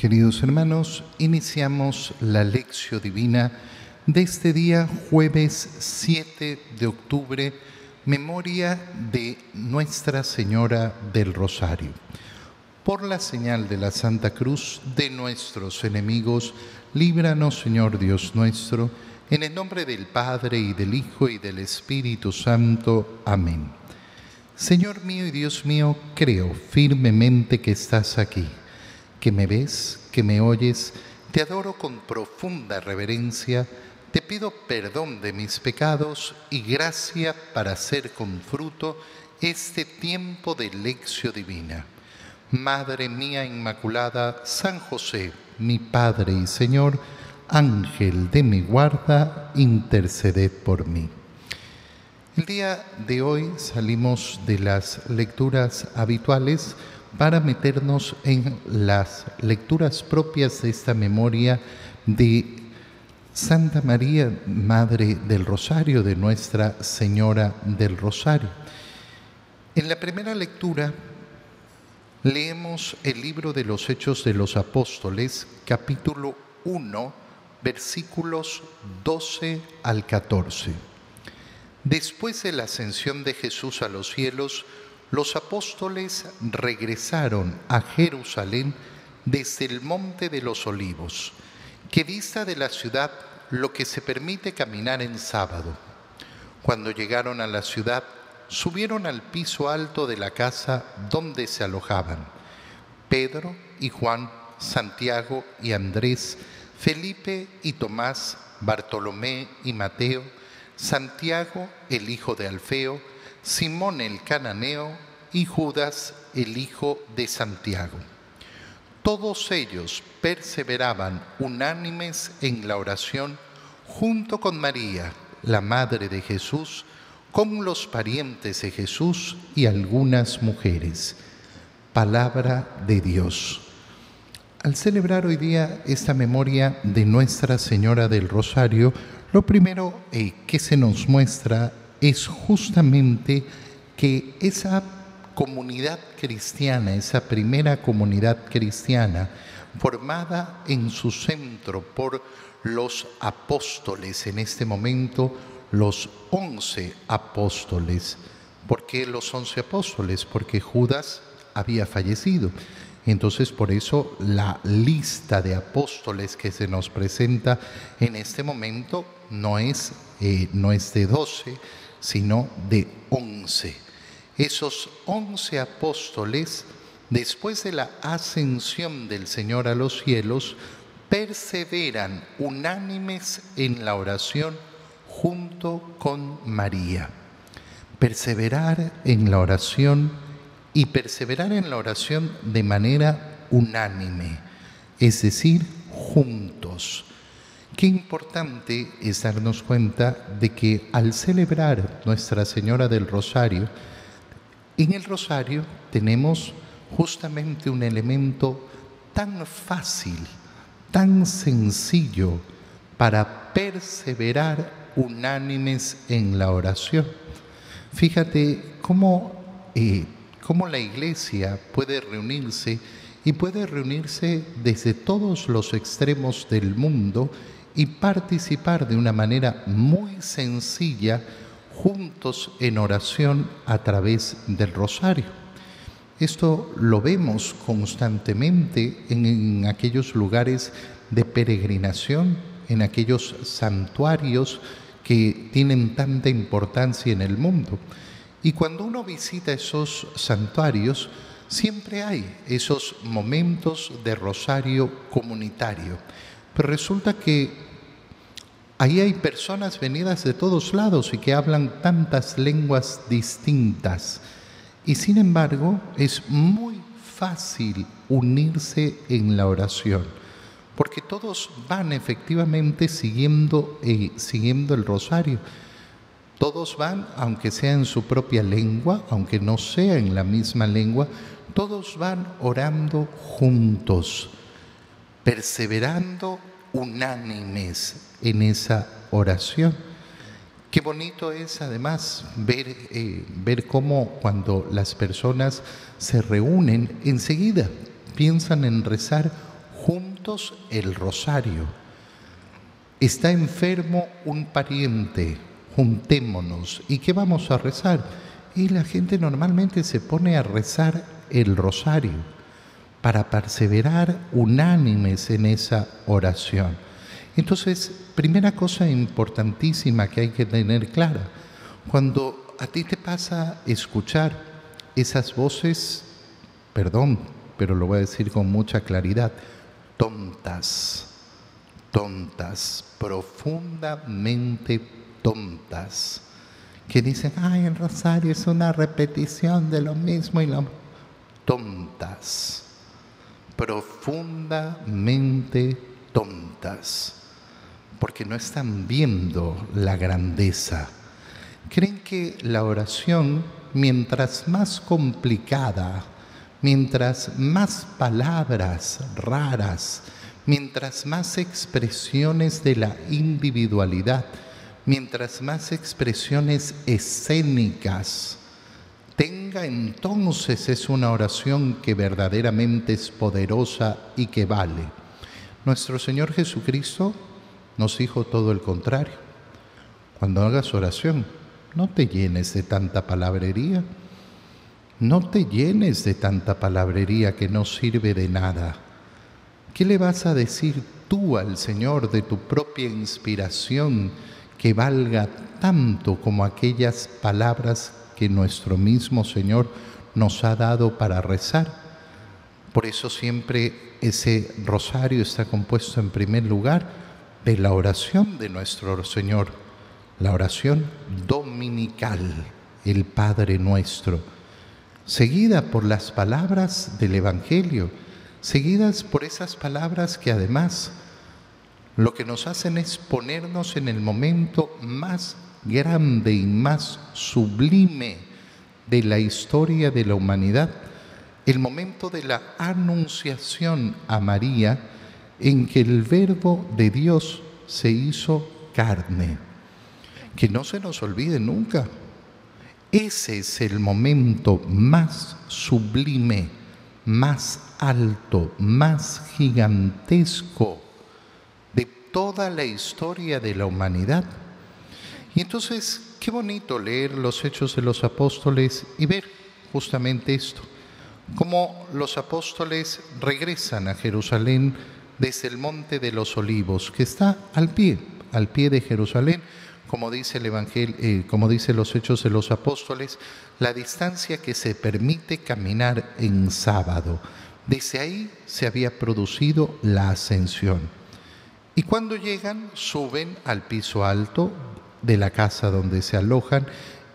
Queridos hermanos, iniciamos la lección divina de este día, jueves 7 de octubre, memoria de Nuestra Señora del Rosario. Por la señal de la Santa Cruz de nuestros enemigos, líbranos, Señor Dios nuestro, en el nombre del Padre y del Hijo y del Espíritu Santo. Amén. Señor mío y Dios mío, creo firmemente que estás aquí que me ves, que me oyes, te adoro con profunda reverencia, te pido perdón de mis pecados y gracia para hacer con fruto este tiempo de lección divina. Madre mía Inmaculada, San José, mi Padre y Señor, Ángel de mi guarda, interceded por mí. El día de hoy salimos de las lecturas habituales para meternos en las lecturas propias de esta memoria de Santa María, Madre del Rosario, de Nuestra Señora del Rosario. En la primera lectura leemos el libro de los Hechos de los Apóstoles, capítulo 1, versículos 12 al 14. Después de la ascensión de Jesús a los cielos, los apóstoles regresaron a Jerusalén desde el monte de los olivos, que dista de la ciudad lo que se permite caminar en sábado. Cuando llegaron a la ciudad, subieron al piso alto de la casa donde se alojaban. Pedro y Juan, Santiago y Andrés, Felipe y Tomás, Bartolomé y Mateo, Santiago el hijo de Alfeo, Simón el cananeo y Judas el hijo de Santiago. Todos ellos perseveraban unánimes en la oración junto con María, la Madre de Jesús, con los parientes de Jesús y algunas mujeres. Palabra de Dios. Al celebrar hoy día esta memoria de Nuestra Señora del Rosario, lo primero eh, que se nos muestra es justamente que esa comunidad cristiana, esa primera comunidad cristiana, formada en su centro por los apóstoles, en este momento los once apóstoles. ¿Por qué los once apóstoles? Porque Judas había fallecido. Entonces, por eso la lista de apóstoles que se nos presenta en este momento no es, eh, no es de doce, sino de once. Esos once apóstoles, después de la ascensión del Señor a los cielos, perseveran unánimes en la oración junto con María. Perseverar en la oración y perseverar en la oración de manera unánime, es decir, juntos. Qué importante es darnos cuenta de que al celebrar Nuestra Señora del Rosario, en el Rosario tenemos justamente un elemento tan fácil, tan sencillo para perseverar unánimes en la oración. Fíjate cómo, eh, cómo la iglesia puede reunirse y puede reunirse desde todos los extremos del mundo y participar de una manera muy sencilla juntos en oración a través del rosario. Esto lo vemos constantemente en, aquellos lugares de peregrinación, en aquellos santuarios que tienen tanta importancia en el mundo. Y cuando uno visita esos santuarios, siempre hay esos momentos de rosario comunitario pero resulta que ahí hay personas venidas de todos lados y que hablan tantas lenguas distintas. Y sin embargo, es muy fácil unirse en la oración, porque todos van efectivamente siguiendo, eh, siguiendo el rosario. Todos van, aunque sea en su propia lengua, aunque no sea en la misma lengua, todos van orando juntos perseverando unánimes en esa oración. Qué bonito es además ver, eh, ver cómo cuando las personas se reúnen, enseguida piensan en rezar juntos el rosario. Está enfermo un pariente, juntémonos. ¿Y qué vamos a rezar? Y la gente normalmente se pone a rezar el rosario para perseverar unánimes en esa oración. Entonces, primera cosa importantísima que hay que tener clara, cuando a ti te pasa escuchar esas voces, perdón, pero lo voy a decir con mucha claridad, tontas, tontas, profundamente tontas, que dicen, ay, el rosario es una repetición de lo mismo y lo... Tontas, profundamente tontas, porque no están viendo la grandeza. Creen que la oración, mientras más complicada, mientras más palabras raras, mientras más expresiones de la individualidad, mientras más expresiones escénicas tenga, entonces es una oración que verdaderamente es poderosa y que vale. Nuestro Señor Jesucristo nos dijo todo el contrario. Cuando hagas oración, no te llenes de tanta palabrería, no te llenes de tanta palabrería que no sirve de nada. ¿Qué le vas a decir tú al Señor de tu propia inspiración que valga tanto como aquellas palabras que nuestro mismo Señor nos ha dado para rezar? Por eso siempre ese rosario está compuesto en primer lugar de la oración de nuestro Señor, la oración dominical, el Padre nuestro seguida por las palabras del Evangelio, seguidas por esas palabras que además lo que nos hacen es ponernos en el momento más grande y más sublime de la historia de la humanidad, el momento de la anunciación a María en que el verbo de Dios se hizo carne. Que no se nos olvide nunca, ese es el momento más sublime, más alto, más gigantesco de toda la historia de la humanidad. Y entonces, qué bonito leer los hechos de los apóstoles y ver justamente esto, cómo los apóstoles regresan a Jerusalén desde el monte de los olivos, que está al pie, al pie de Jerusalén, como dice el Evangelio, eh, como dice los Hechos de los Apóstoles, la distancia que se permite caminar en sábado. Desde ahí se había producido la ascensión. Y cuando llegan, suben al piso alto de la casa donde se alojan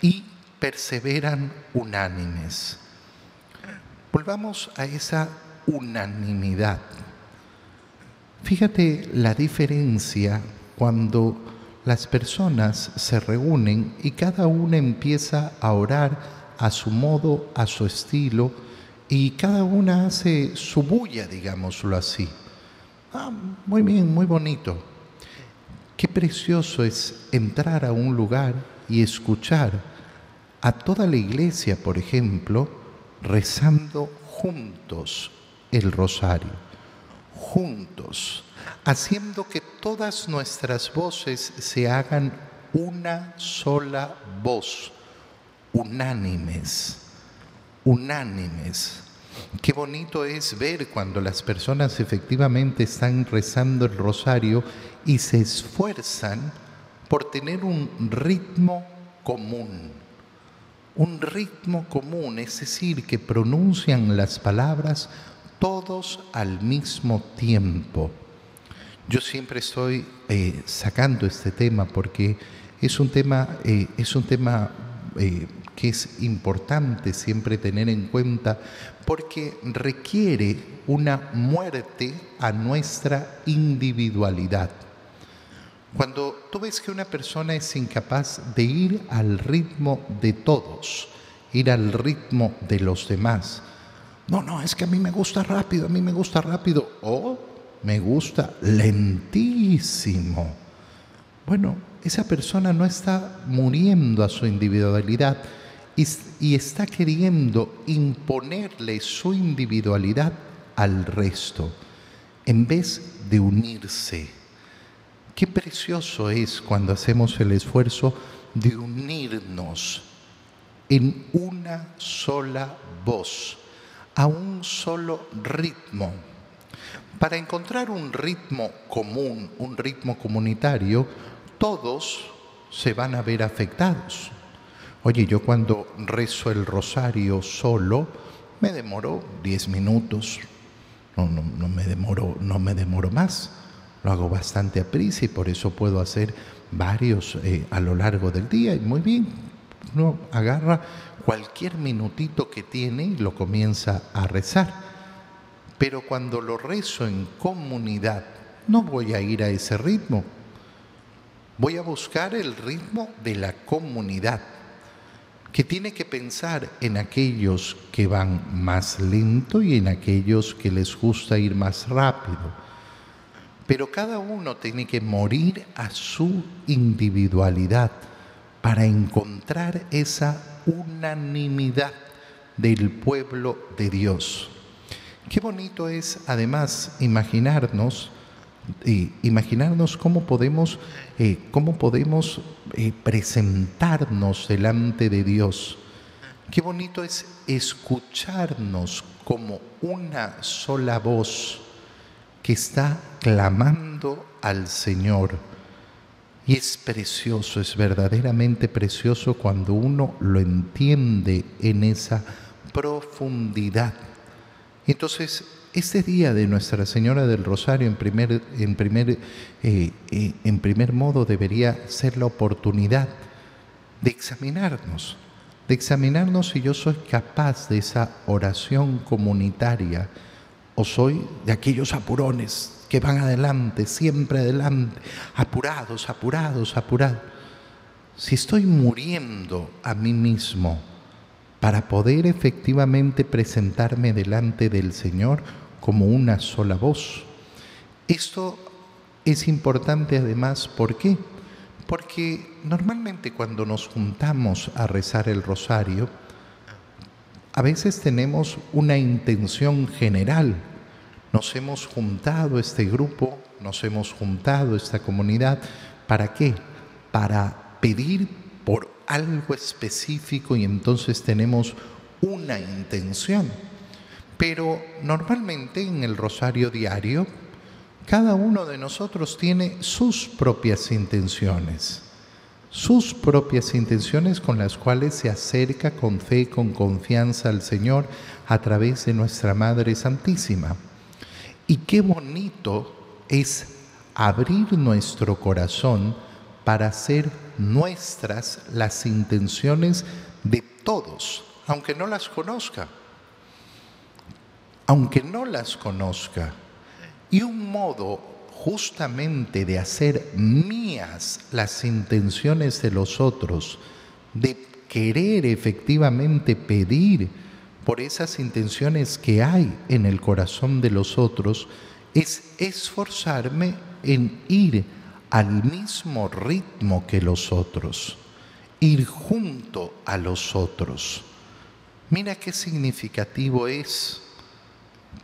y perseveran unánimes. Volvamos a esa unanimidad. Fíjate la diferencia cuando las personas se reúnen y cada una empieza a orar a su modo, a su estilo, y cada una hace su bulla, digámoslo así. Ah, muy bien, muy bonito. Qué precioso es entrar a un lugar y escuchar a toda la iglesia, por ejemplo, rezando juntos el rosario, juntos haciendo que todas nuestras voces se hagan una sola voz, unánimes, unánimes. Qué bonito es ver cuando las personas efectivamente están rezando el rosario y se esfuerzan por tener un ritmo común. Un ritmo común, es decir, que pronuncian las palabras todos al mismo tiempo. Yo siempre estoy eh, sacando este tema porque es un tema, eh, es un tema eh, que es importante siempre tener en cuenta porque requiere una muerte a nuestra individualidad. Cuando tú ves que una persona es incapaz de ir al ritmo de todos, ir al ritmo de los demás, no, no, es que a mí me gusta rápido, a mí me gusta rápido, o me gusta lentísimo. Bueno, esa persona no está muriendo a su individualidad y, está queriendo imponerle su individualidad al resto. en vez de unirse. Qué precioso es cuando hacemos el esfuerzo de unirnos en una sola voz, a un solo ritmo. Para encontrar un ritmo común, un ritmo comunitario, todos se van a ver afectados. Oye, yo cuando rezo el rosario solo, me demoro 10 minutos, no, no, me demoro, no me demoro más, lo hago bastante a prisa y por eso puedo hacer varios eh, a lo largo del día y muy bien, uno agarra cualquier minutito que tiene y lo comienza a rezar. Pero cuando lo rezo en comunidad, no voy a ir a ese ritmo. Voy a buscar el ritmo de la comunidad, que tiene que pensar en aquellos que van más lento y en aquellos que les gusta ir más rápido. Pero cada uno tiene que morir a su individualidad para encontrar esa unanimidad del pueblo de Dios. Qué bonito es además imaginarnos, imaginarnos cómo podemos, eh, cómo podemos eh, presentarnos delante de Dios. Qué bonito es escucharnos como una sola voz que está clamando al Señor y es precioso, es verdaderamente precioso cuando uno lo entiende en esa profundidad. Entonces, este día de Nuestra Señora del Rosario, en primer, en primer, eh, eh, en primer modo, debería ser la oportunidad de examinarnos, de examinarnos si yo soy capaz de esa oración comunitaria o soy de aquellos apurones que van adelante, siempre adelante, apurados, apurados, apurados. Si estoy muriendo a mí mismo para poder efectivamente presentarme delante del Señor como una sola voz, esto es importante además, ¿por qué? Porque normalmente cuando nos juntamos a rezar el rosario, a veces tenemos una intención general nos hemos juntado este grupo, nos hemos juntado esta comunidad, ¿para qué? Para pedir por algo específico y entonces tenemos una intención. Pero normalmente en el rosario diario, cada uno de nosotros tiene sus propias intenciones, sus propias intenciones con las cuales se acerca con fe, con confianza al Señor a través de nuestra Madre Santísima. Y qué bonito es abrir nuestro corazón para hacer nuestras las intenciones de todos, aunque no las conozca. Aunque no las conozca. Y un modo justamente de hacer mías las intenciones de los otros, de querer efectivamente pedir, por esas intenciones que hay en el corazón de los otros, es esforzarme en ir al mismo ritmo que los otros, ir junto a los otros. Mira qué significativo es.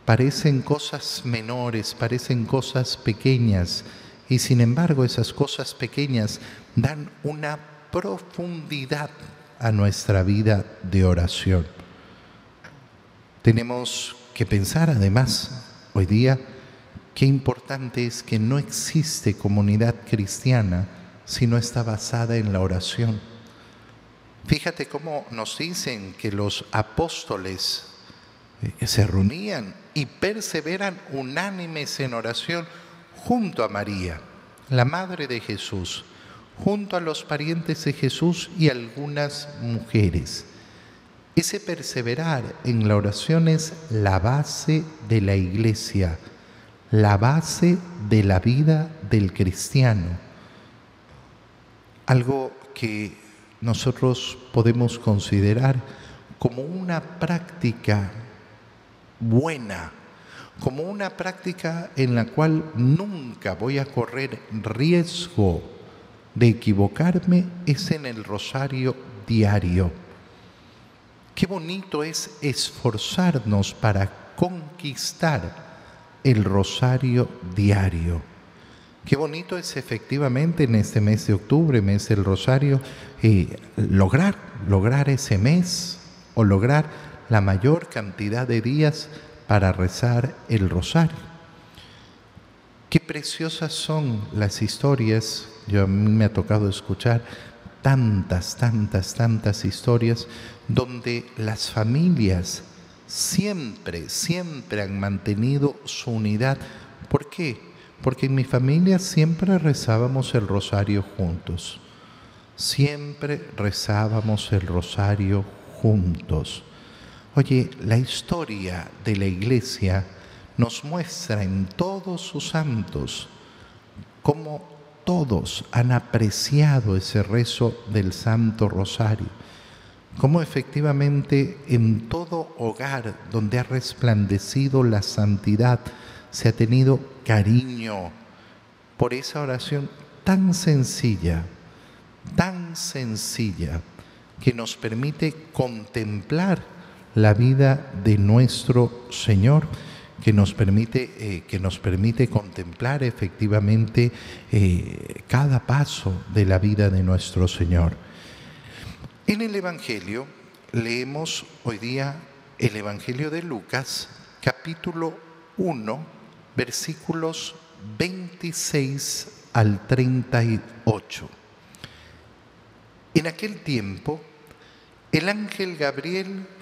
Parecen cosas menores, parecen cosas pequeñas, y sin embargo esas cosas pequeñas dan una profundidad a nuestra vida de oración. Tenemos que pensar además hoy día qué importante es que no existe comunidad cristiana si no está basada en la oración. Fíjate cómo nos dicen que los apóstoles eh, se reunían y perseveran unánimes en oración junto a María, la Madre de Jesús, junto a los parientes de Jesús y algunas mujeres. Ese perseverar en la oración es la base de la iglesia, la base de la vida del cristiano. Algo que nosotros podemos considerar como una práctica buena, como una práctica en la cual nunca voy a correr riesgo de equivocarme, es en el rosario diario Qué bonito es esforzarnos para conquistar el rosario diario. Qué bonito es efectivamente en este mes de octubre, mes del rosario, eh, lograr, lograr ese mes o lograr la mayor cantidad de días para rezar el rosario. Qué preciosas son las historias, yo a mí me ha tocado escuchar tantas, tantas, tantas historias donde las familias siempre, siempre han mantenido su unidad. ¿Por qué? porque en mi familia siempre rezábamos el rosario juntos. Siempre rezábamos el rosario juntos. Oye, la historia de la iglesia nos muestra en todos sus santos cómo todos han apreciado ese rezo del Santo Rosario, cómo efectivamente en todo hogar donde ha resplandecido la santidad, se ha tenido cariño por esa oración tan sencilla, tan sencilla, que nos permite contemplar la vida de nuestro Señor, que nos permite, eh, que nos permite contemplar efectivamente eh, cada paso de la vida de nuestro Señor. En el Evangelio leemos hoy día el Evangelio de Lucas, capítulo 1, versículos 26 al 38. En aquel tiempo, el ángel Gabriel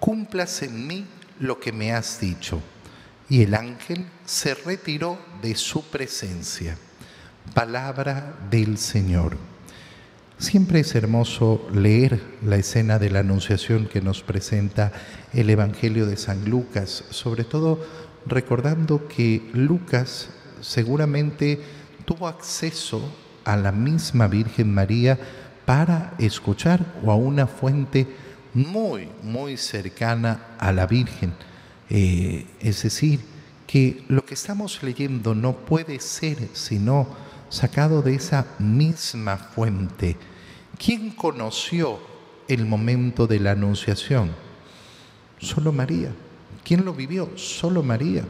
cumplas en mí lo que me has dicho. Y el ángel se retiró de su presencia. Palabra del Señor. Siempre es hermoso leer la escena de la Anunciación que nos presenta el Evangelio de San Lucas, sobre todo recordando que Lucas seguramente tuvo acceso a la misma Virgen María para escuchar o a una fuente muy, muy cercana a la Virgen. Eh, es decir, que lo que estamos leyendo no puede ser sino sacado de esa misma fuente. ¿Quién conoció el momento de la anunciación? Solo María. ¿Quién lo vivió? Solo María.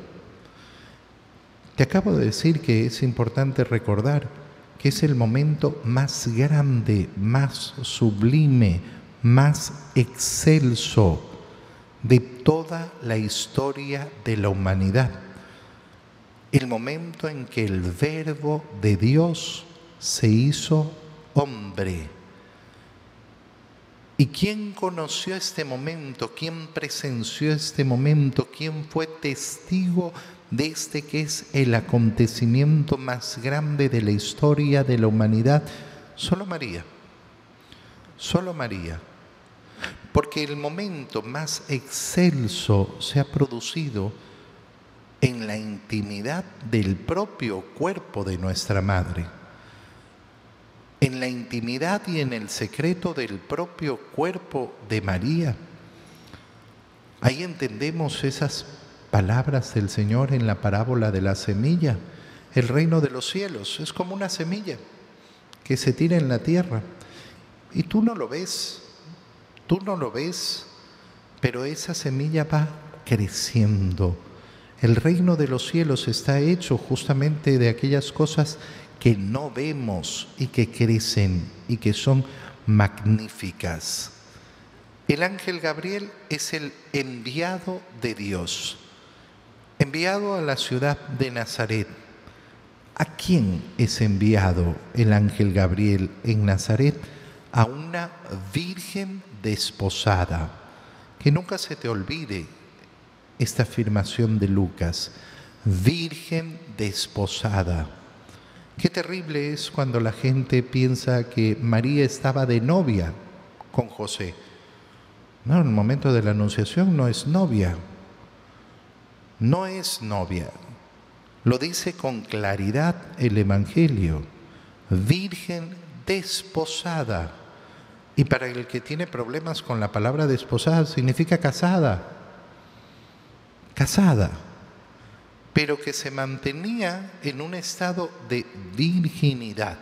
Te acabo de decir que es importante recordar que es el momento más grande, más sublime, más excelso de toda la historia de la humanidad el momento en que el verbo de Dios se hizo hombre. ¿Y quién conoció este momento? ¿Quién presenció este momento? ¿Quién fue testigo de este que es el acontecimiento más grande de la historia de la humanidad? Solo María. Solo María. Porque el momento más excelso se ha producido en la intimidad del propio cuerpo de nuestra Madre. En la intimidad y en el secreto del propio cuerpo de María. Ahí entendemos esas palabras del Señor en la parábola de la semilla. El reino de los cielos es como una semilla que se tira en la tierra y tú no lo ves, tú no lo ves, pero esa semilla va creciendo. El reino de los cielos está hecho justamente de aquellas cosas que no vemos y que crecen y que son magníficas. El ángel Gabriel es el enviado de Dios, enviado a la ciudad de Nazaret. ¿A quién es enviado el ángel Gabriel en Nazaret? Una virgen desposada. Que nunca se te olvide esta afirmación de Lucas, virgen desposada. Qué terrible es cuando la gente piensa que María estaba de novia con José. No, en el momento de la anunciación no es novia. No es novia. Lo dice con claridad el Evangelio. Virgen desposada. Y para el que tiene problemas con la palabra desposada significa casada. Casada. Pero que se mantenía en un estado de virginidad.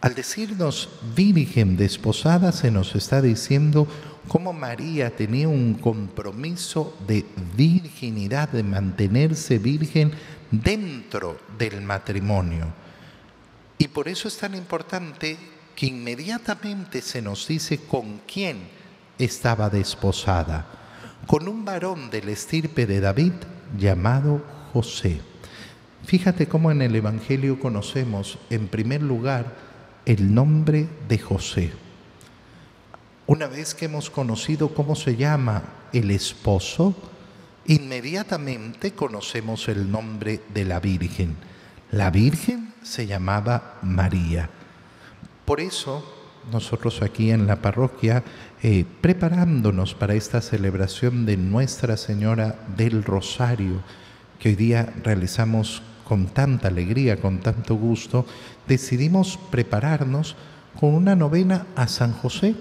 Al decirnos virgen desposada se nos está diciendo cómo María tenía un compromiso de virginidad, de mantenerse virgen dentro del matrimonio. Y por eso es tan importante que inmediatamente se nos dice con quién estaba desposada, con un varón del estirpe de David llamado José. Fíjate cómo en el Evangelio conocemos en primer lugar el nombre de José. Una vez que hemos conocido cómo se llama el esposo, inmediatamente conocemos el nombre de la Virgen. La Virgen se llamaba María. Por eso nosotros aquí en la parroquia, eh, preparándonos para esta celebración de Nuestra Señora del Rosario, que hoy día realizamos con tanta alegría, con tanto gusto, decidimos prepararnos con una novena a San José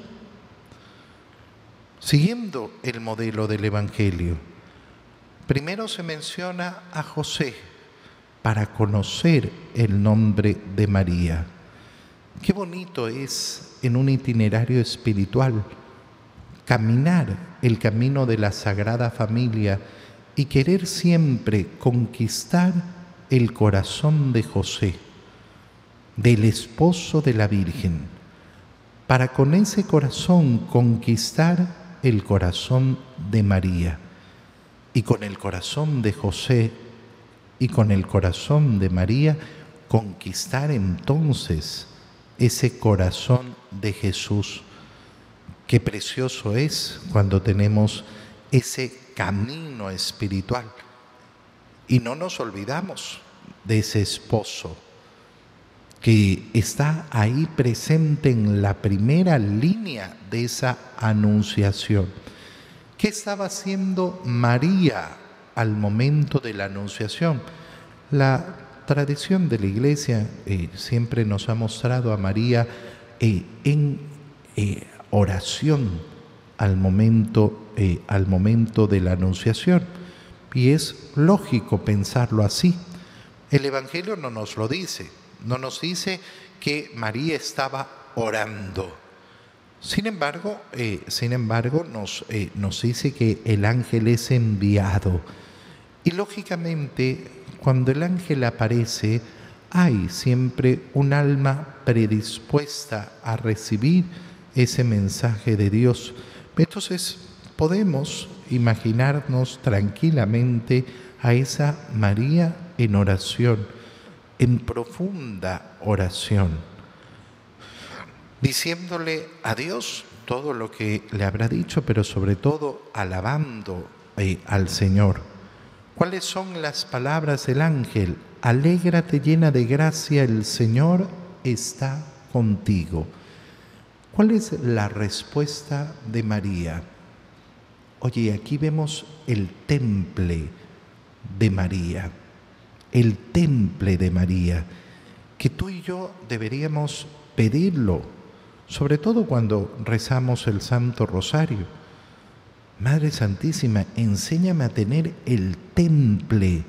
Siguiendo el modelo del Evangelio, primero se menciona a José para conocer el nombre de María. Qué bonito es en un itinerario espiritual caminar el camino de la Sagrada Familia y querer siempre conquistar el corazón de José, del esposo de la Virgen, para con ese corazón conquistar el corazón de María y con el corazón de José y con el corazón de María conquistar entonces ese corazón de Jesús. Qué precioso es cuando tenemos ese camino espiritual y no nos olvidamos de ese esposo que está ahí presente en la primera línea de esa anunciación. ¿Qué estaba haciendo María al momento de la anunciación? La tradición de la iglesia eh, siempre nos ha mostrado a María eh, en eh, oración al momento, al momento de la anunciación. Y es lógico pensarlo así. El Evangelio no nos lo dice, no nos dice que María estaba orando. Sin embargo, sin embargo nos, nos dice que el ángel es enviado. Y lógicamente, cuando el ángel aparece, hay siempre un alma predispuesta a recibir ese mensaje de Dios. Entonces podemos imaginarnos tranquilamente a esa María en oración en profunda oración, diciéndole a Dios todo lo que le habrá dicho, pero sobre todo alabando eh, al Señor, ¿Cuáles son las palabras del ángel? Alégrate llena de gracia, el Señor está contigo. ¿Cuál es la respuesta de María? Oye, aquí vemos el temple de María, el temple de María, que tú y yo deberíamos pedirlo, sobre todo cuando rezamos el Santo Rosario Madre Santísima, enséñame a tener el temple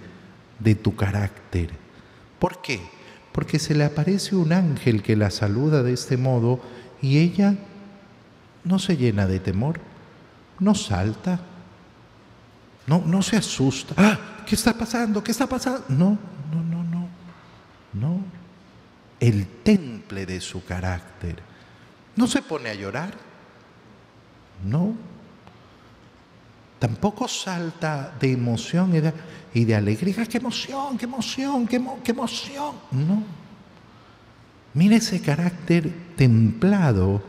de tu carácter. ¿Por qué? Porque se le aparece un ángel que la saluda de este modo y ella no se llena de temor, no salta, no, no se asusta. ¡Ah! ¿Qué está pasando? ¿Qué está pasando? No, no, no, no, no. El temple de su carácter. No se pone a llorar, no, Tampoco salta de emoción y de, alegría. ¡Qué emoción, qué emoción, qué, qué emoción! No. Mira ese carácter templado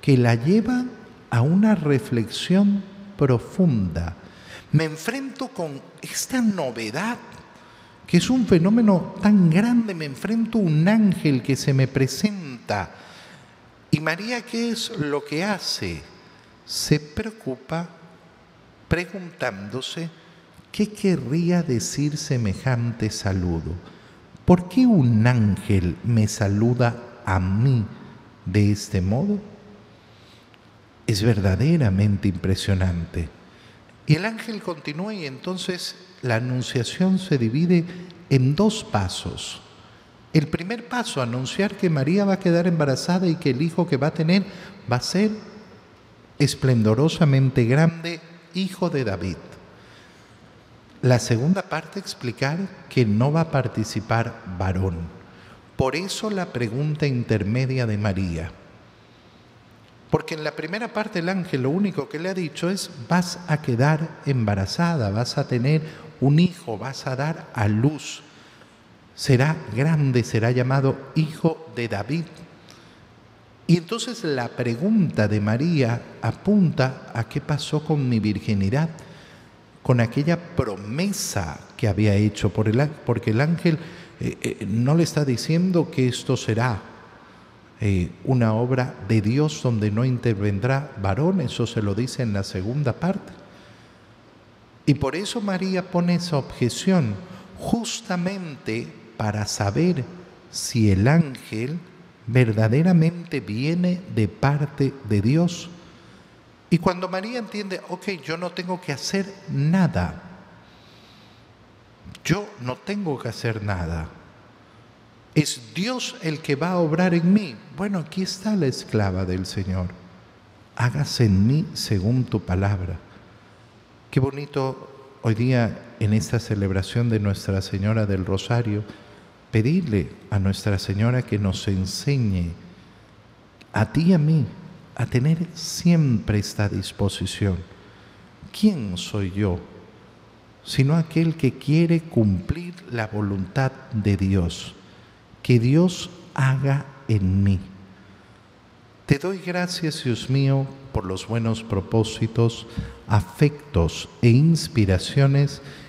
que la lleva a una reflexión profunda. Me enfrento con esta novedad, que es un fenómeno tan grande, me enfrento a un ángel que se me presenta. ¿Y María qué es lo que hace? Se preocupa preguntándose qué querría decir semejante saludo. ¿Por qué un ángel me saluda a mí de este modo? Es verdaderamente impresionante. Y el ángel continúa y entonces la anunciación se divide en dos pasos. El primer paso, anunciar que María va a quedar embarazada y que el hijo que va a tener va a ser esplendorosamente grande hijo de David. La segunda parte explicar que no va a participar varón. Por eso la pregunta intermedia de María. Porque en la primera parte el ángel lo único que le ha dicho es vas a quedar embarazada, vas a tener un hijo, vas a dar a luz. Será grande, será llamado hijo de David. Y entonces la pregunta de María apunta a qué pasó con mi virginidad, con aquella promesa que había hecho por el, porque el ángel eh, eh, no le está diciendo que esto será eh, una obra de Dios donde no intervendrá varón, eso se lo dice en la segunda parte. Y por eso María pone esa objeción, justamente para saber si el ángel verdaderamente viene de parte de Dios. Y cuando María entiende, ok, yo no tengo que hacer nada, yo no tengo que hacer nada, es Dios el que va a obrar en mí. Bueno, aquí está la esclava del Señor. Hágase en mí según tu palabra. Qué bonito hoy día en esta celebración de Nuestra Señora del Rosario pedirle a Nuestra Señora que nos enseñe a ti y a mí a tener siempre esta disposición. ¿Quién soy yo? Sino aquel que quiere cumplir la voluntad de Dios, que Dios haga en mí. Te doy gracias, Dios mío, por los buenos propósitos, afectos e inspiraciones